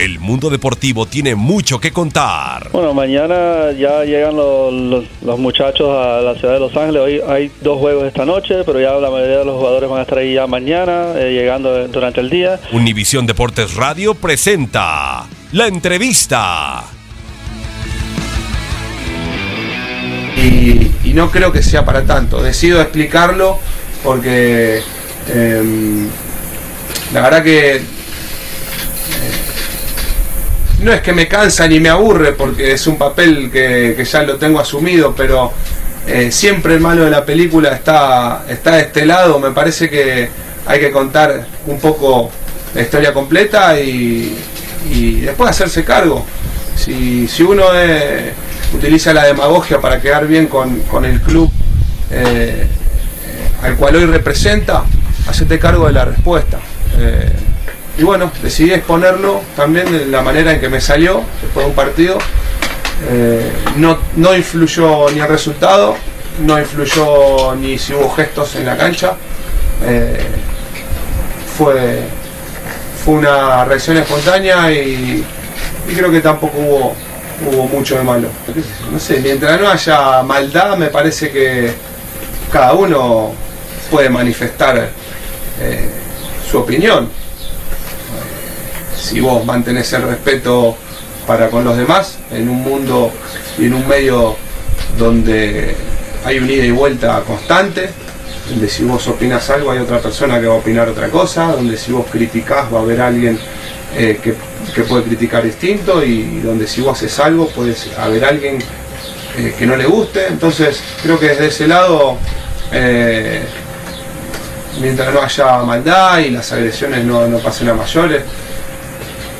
El mundo deportivo tiene mucho que contar. Bueno, mañana ya llegan los, los- los muchachos a la ciudad de Los Ángeles. Hoy hay dos juegos esta noche, pero ya la mayoría de los jugadores van a estar ahí ya mañana, eh, llegando durante el día. Univisión Deportes Radio presenta la entrevista. y, y no creo que sea para tanto. Decido explicarlo porque em, la verdad que no es que me cansa ni me aburre porque es un papel que, que ya lo tengo asumido, pero eh, siempre el malo de la película está, está de este lado. Me parece que hay que contar un poco la historia completa y, después hacerse cargo. Si, si uno eh, utiliza la demagogia para quedar bien con, con el club eh, al cual hoy representa, hacete cargo de la respuesta. Y bueno, decidí exponerlo también de la manera en que me salió después de un partido. Eh, no, no influyó ni el resultado, no influyó ni si hubo gestos en la cancha. Eh, fue, fue una reacción espontánea y, y creo que tampoco hubo, hubo mucho de malo. No sé, mientras no haya maldad, me parece que cada uno puede manifestar eh, su opinión. Si vos mantenés el respeto para con los demás en un mundo y en un medio donde hay un ida y vuelta constante, donde si vos opinas algo hay otra persona que va a opinar otra cosa, donde si vos criticás va a haber alguien eh, que, que puede criticar distinto y donde si vos haces algo puede haber alguien eh, que no le guste. Entonces creo que desde ese lado, eh, mientras no haya maldad y las agresiones no, no pasen a mayores,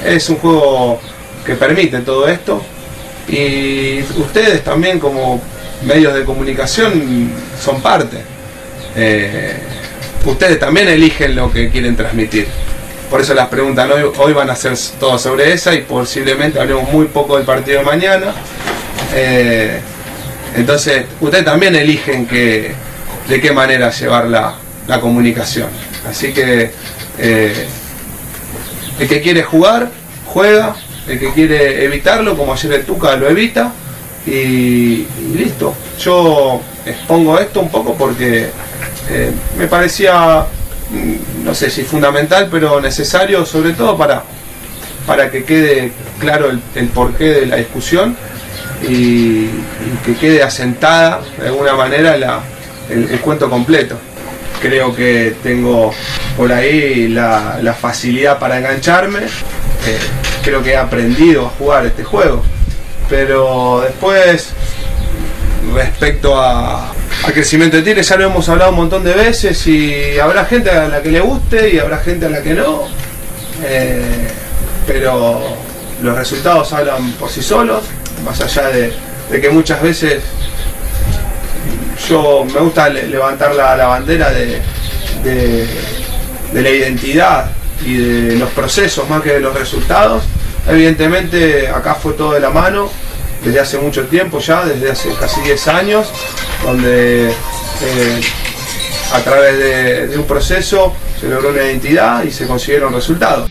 es un juego que permite todo esto y ustedes también como medios de comunicación son parte. Eh, ustedes también eligen lo que quieren transmitir. Por eso las preguntas hoy, hoy van a ser todas sobre esa y posiblemente hablemos muy poco del partido de mañana. Eh, entonces, ustedes también eligen que, de qué manera llevar la, la comunicación. Así que eh, el que quiere jugar, juega. El que quiere evitarlo, como ayer el Tuca lo evita. Y, listo. Yo expongo esto un poco porque eh, me parecía, mm, no sé si fundamental, pero necesario, sobre todo para, para que quede claro el, porqué de la discusión y, que quede asentada de alguna manera el, el cuento completo. Creo que tengo por ahí la, facilidad para engancharme. eh, creo que he aprendido a jugar este juego. Pero después, respecto a, a crecimiento de tires, ya lo hemos hablado un montón de veces y habrá gente a la que le guste y habrá gente a la que no. Eh, pero los resultados hablan por sí solos, más allá de, de que muchas veces yo me gusta le- levantar la, la bandera de, de- de la identidad y de los procesos más que de los resultados. Evidentemente acá fue todo de la mano, desde hace mucho tiempo ya, desde hace casi 10 años, donde eh, a través de, de un proceso se logró una identidad y se consiguieron resultados.